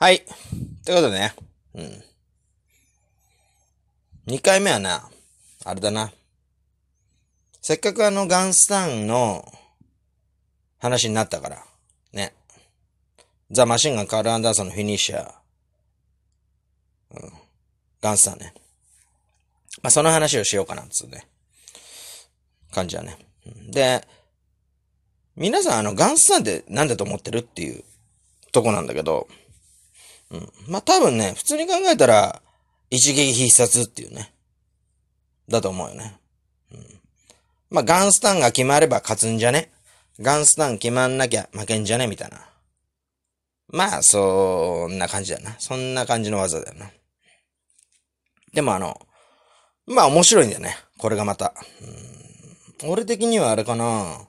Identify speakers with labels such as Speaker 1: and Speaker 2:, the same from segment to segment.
Speaker 1: はい。ってことでね。うん。2回目はな、あれだな。せっかくあのガンスタンの話になったから。ね。ザ・マシンガン・カール・アンダーソンのフィニッシャー。うん。ガンスタンね。まあ、その話をしようかな、つうね。感じだね。で、皆さんあの、ガンスタンって何だと思ってるっていうとこなんだけど、まあ、多分ね、普通に考えたら、一撃必殺っていうね。だと思うよね。うん。まあ、ガンスタンが決まれば勝つんじゃねガンスタン決まんなきゃ負けんじゃねみたいな。まあ、そんな感じだよな。そんな感じの技だよな。でもあの、まあ面白いんだよね。これがまた。うん、俺的にはあれかな。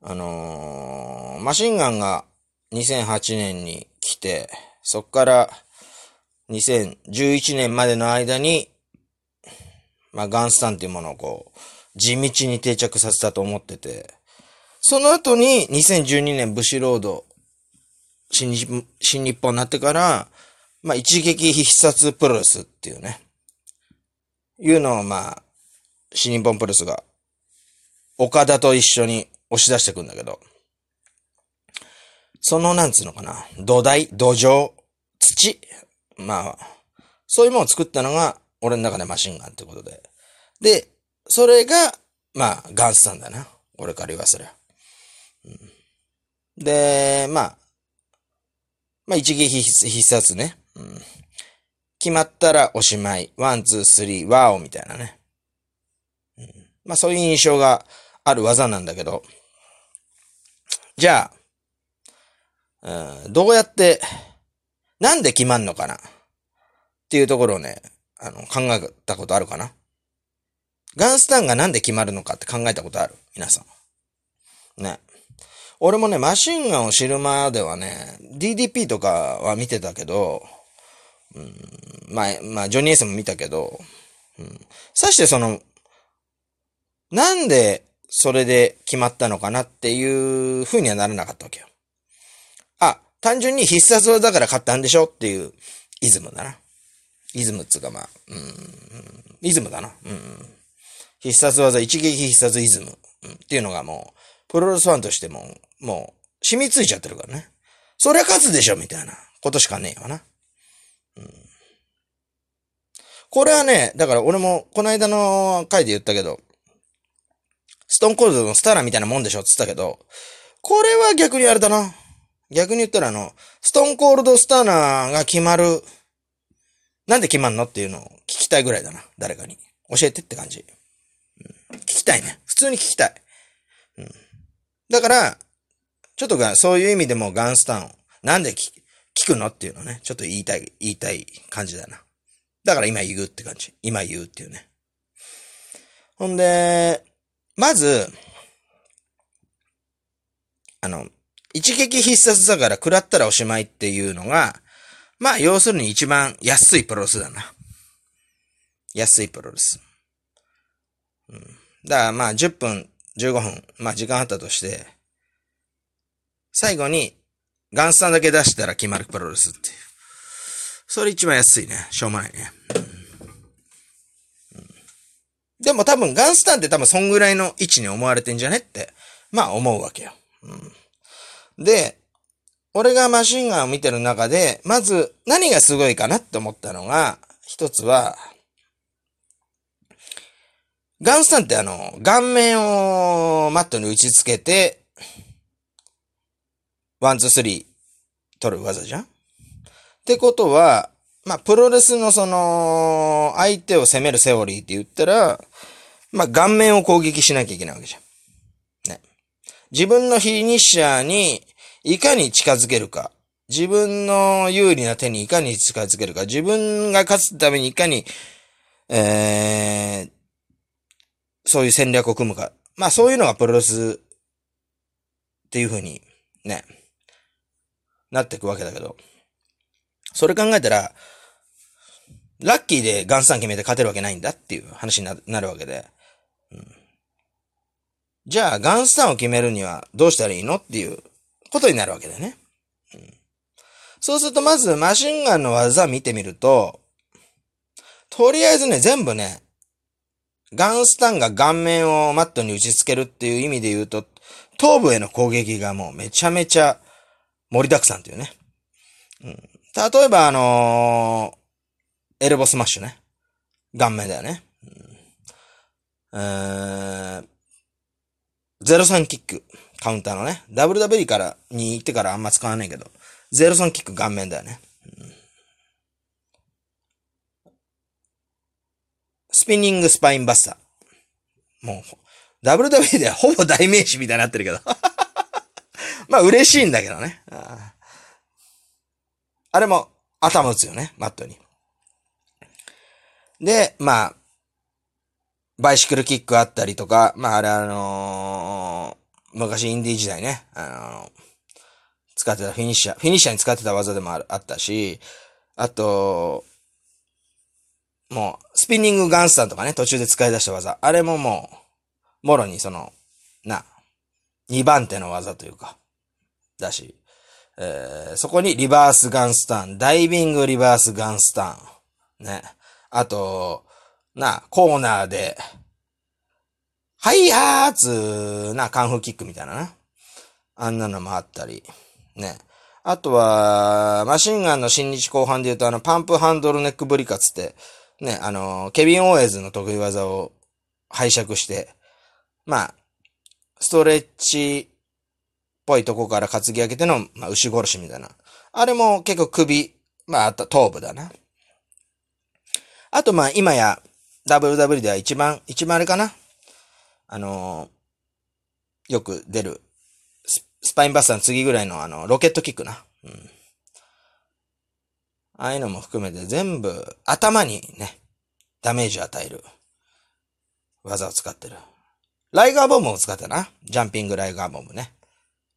Speaker 1: あのーマシンガンが2008年に来て、そっから2011年までの間に、まあガンスタンっていうものをこう、地道に定着させたと思ってて、その後に2012年ブシロード、新日新日本になってから、まあ一撃必殺プロレスっていうね、いうのをまあ、新日本プロレスが、岡田と一緒に押し出してくんだけど、その、なんつうのかな、土台、土壌、土、まあ、そういうものを作ったのが、俺の中でマシンガンってことで。で、それが、まあ、ガンスタンだな。俺から言わせりゃ。で、まあ、まあ、一撃必必殺ね。うん決まったらおしまい。ワン、ツー、スリー、ワオみたいなね。うんまあそういう印象がある技なんだけど。じゃあ、うん、どうやって、なんで決まんのかな？っていうところをね、あの、考えたことあるかな？ガンスタンがなんで決まるのかって考えたことある？皆さん。ね。俺もね、マシンガンを知るまではね、DDP とかは見てたけど、まあ、まあ、ジョニーエースも見たけど、うん。さしてその、なんでそれで決まったのかなっていう風にはならなかったわけよ。単純に必殺技だから勝ったんでしょっていうイズムだな。イズムっつうかまあ、うん、イズムだな。うん。必殺技、一撃必殺イズム、うん、っていうのがもう、プロレスファンとしても、もう、染みついちゃってるからね。そりゃ勝つでしょみたいなことしかねえわな。うんこれはね、だから俺もこの間の回で言ったけど、ストーンコールドのスターラーみたいなもんでしょって言ったけど、これは逆にあれだな。逆に言ったらあの、ストーンコールドスターナーが決まる、なんで決まんのっていうのを聞きたいぐらいだな。誰かに。教えてって感じ。うん聞きたいね。普通に聞きたい。うん。だから、ちょっとが、そういう意味でもガンスターンを、なんで聞聞くのっていうのね、ちょっと言いたい、言いたい感じだな。だから今言うって感じ。今言うっていうね。ほんで、まず、あの、一撃必殺だから食らったらおしまいっていうのが、まあ要するに一番安いプロレスだな。安いプロレス。うん。だからまあ10分、15分、まあ時間あったとして、最後にガンスタンだけ出したら決まるプロレスっていう。それ一番安いね。しょうもないね。うんでも多分ガンスタンって多分そんぐらいの位置に思われてんじゃねって、まあ思うわけよ。で、俺がマシンガンを見てる中で、まず何がすごいかなって思ったのが、一つは、ガンスタンってあの、顔面をマットに打ち付けて、ワン、ツー、スリー取る技じゃん？ってことは、まあ、プロレスのその、相手を攻めるセオリーって言ったら、まあ、顔面を攻撃しなきゃいけないわけじゃん。ね。自分のフィニッシャーにいかに近づけるか。自分の有利な手にいかに近づけるか。自分が勝つためにいかに、えー、そういう戦略を組むか。まあ、そういうのがプロレスっていう風に、ね、なっていくわけだけど。それ考えたら、ラッキーでガンスタン決めて勝てるわけないんだっていう話にななるわけで。うんじゃあ、ガンスタンを決めるにはどうしたらいいのっていうことになるわけだよね。うんそうするとまずマシンガンの技見てみると、とりあえずね、全部ね、ガンスタンが顔面をマットに打ち付けるっていう意味で言うと、頭部への攻撃がもうめちゃめちゃ盛りだくさんっていうね。うん、例えばあのー、エルボスマッシュね。顔面だよね。うん、えー、03キック、カウンターのね。WW からに行ってからあんま使わないけど、03キック顔面だよね。スピニングスパインバスター。もう、WW ではほぼ代名詞みたいになってるけど。まあ嬉しいんだけどね。ああれも頭打つよね、マットに。で、まあ、バイシクルキックあったりとか、まああれあのー、昔インディー時代ね、あの、使ってたフィニッシャー、フィニッシャーに使ってた技でもあったし、あと、もう、スピニングガンスタンとかね、途中で使い出した技。あれももう、もろにその、な、2番手の技というか、だし、えー、そこにリバースガンスタン、ダイビングリバースガンスタン、ね。あと、な、コーナーで、はいやーつな、カンフーキックみたいなな。あんなのもあったり、ね。あとは、マシンガンの新日後半で言うとあの、パンプハンドルネックブリカツって、ね、あの、ケビン・オーエズの得意技を拝借して、まあ、ストレッチっぽいとこから担ぎ上げての、まあ、牛殺しみたいな。あれも結構首、まあ、あった頭部だな。あと、まあ、今や、WW では一番、一番あれかなあのよく出る、スパインバスターの次ぐらいのあの、ロケットキックな。うん。ああいうのも含めて全部頭にね、ダメージを与える技を使ってる。ライガーボムを使ったな。ジャンピングライガーボムね。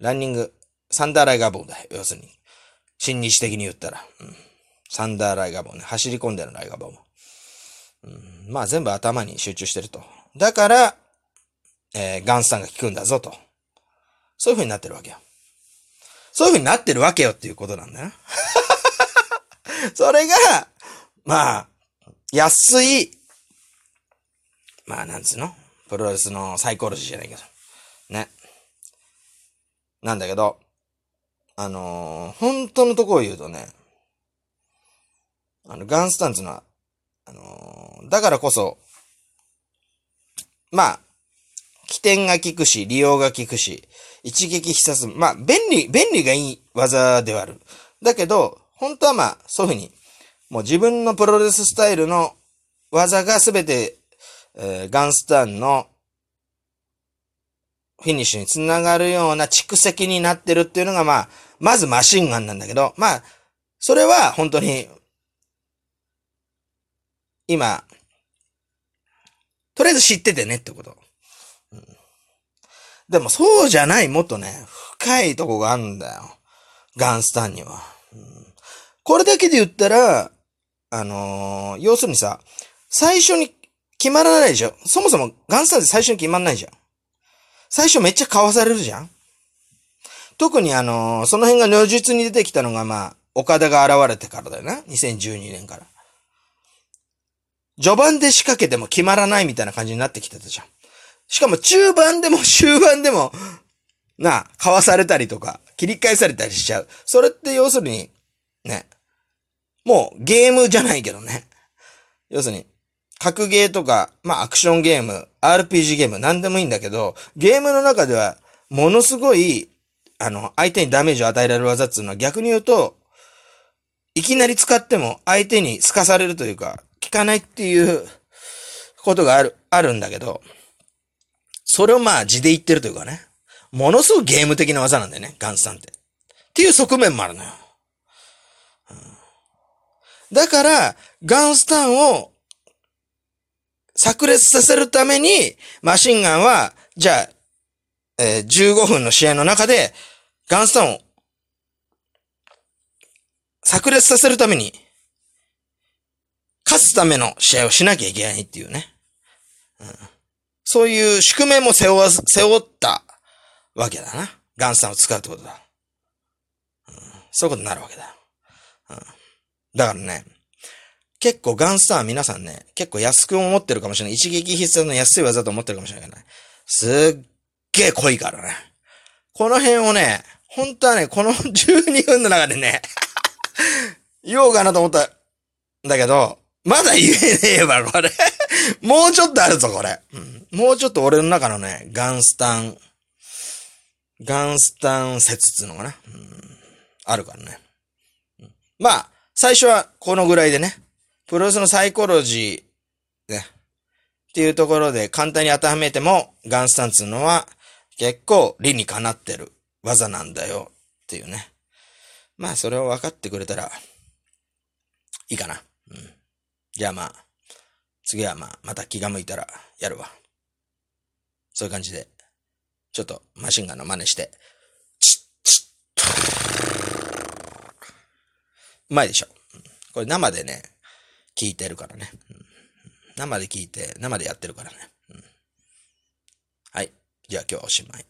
Speaker 1: ランニング、サンダーライガーボムだよ。要するに。新日的に言ったら。うん、サンダーライガーボムね。走り込んでるライガーボム。うん、まあ全部頭に集中してると。だから、えー、ガンスタンが効くんだぞと。そういう風になってるわけよ。そういう風になってるわけよっていうことなんだよ。それが、まあ、安い、まあ、なんつうの？プロレスのサイコロジーじゃないけど。ね。なんだけど、あのー、本当のとこを言うとね、あの、ガンスタンツのは、あのー、だからこそ、まあ、起点が効くし、利用が効くし、一撃必殺、まあ、便利、便利がいい技ではある。だけど、本当はまあ、そういうふうに、もう自分のプロレススタイルの技がすべて、えー、ガンスタンのフィニッシュにつながるような蓄積になってるっていうのがまあ、まずマシンガンなんだけど、まあ、それは本当に、今、とりあえず知っててねってこと。でもそうじゃない、もっとね、深いとこがあるんだよ。ガンスタンには。これだけで言ったら、あのー、要するにさ、最初に決まらないでしょそもそもガンスターで最初に決まんないじゃん。最初めっちゃ買わされるじゃん特にあのー、その辺が如実に出てきたのがまあ、岡田が現れてからだよな。2012年から。序盤で仕掛けても決まらないみたいな感じになってきてたじゃん。しかも中盤でも終盤でも、なあ、買わされたりとか、切り返されたりしちゃう。それって要するに、ね、もうゲームじゃないけどね。要するに、格ゲーとか、まあアクションゲーム、RPG ゲーム、なんでもいいんだけど、ゲームの中では、ものすごい、あの、相手にダメージを与えられる技っていうのは逆に言うと、いきなり使っても相手に透かされるというか、効かないっていうことがある、あるんだけど、それをまあ字で言ってるというかね、ものすごくゲーム的な技なんだよね、ガンスさんって。っていう側面もあるのよ。だから、ガンスタンを炸裂させるために、マシンガンは、じゃあ、えー、15分の試合の中で、ガンスタンを炸裂させるために、勝つための試合をしなきゃいけないっていうね。うん、そういう宿命も背負わ、背負ったわけだな。ガンスタンを使うってことだ。うん、そういうことになるわけだ。うん。だからね、結構ガンスター皆さんね、結構安く思ってるかもしれない。一撃必殺の安い技と思ってるかもしれない。すっげえ濃いからね。この辺をね、本当はね、この12分の中でね、言おうかなと思ったんだけど、まだ言えねえわ、これ。もうちょっとあるぞ、これ、うん。もうちょっと俺の中のね、ガンスタン、ガンスタン説っていうのかな、うん、あるからね。うん、まあ、最初はこのぐらいでね、プロレスのサイコロジー、ね、っていうところで簡単に当てはめても、ガンスタンっていうのは結構理にかなってる技なんだよっていうね。まあ、それを分かってくれたら、いいかな。うん。じゃあまあ、次はまあ、また気が向いたらやるわ。そういう感じで、ちょっとマシンガンの真似して、チッチッうまいでしょ。これ生でね、聞いてるからね。生で聞いて、生でやってるからね。はい。じゃあ今日はおしまい。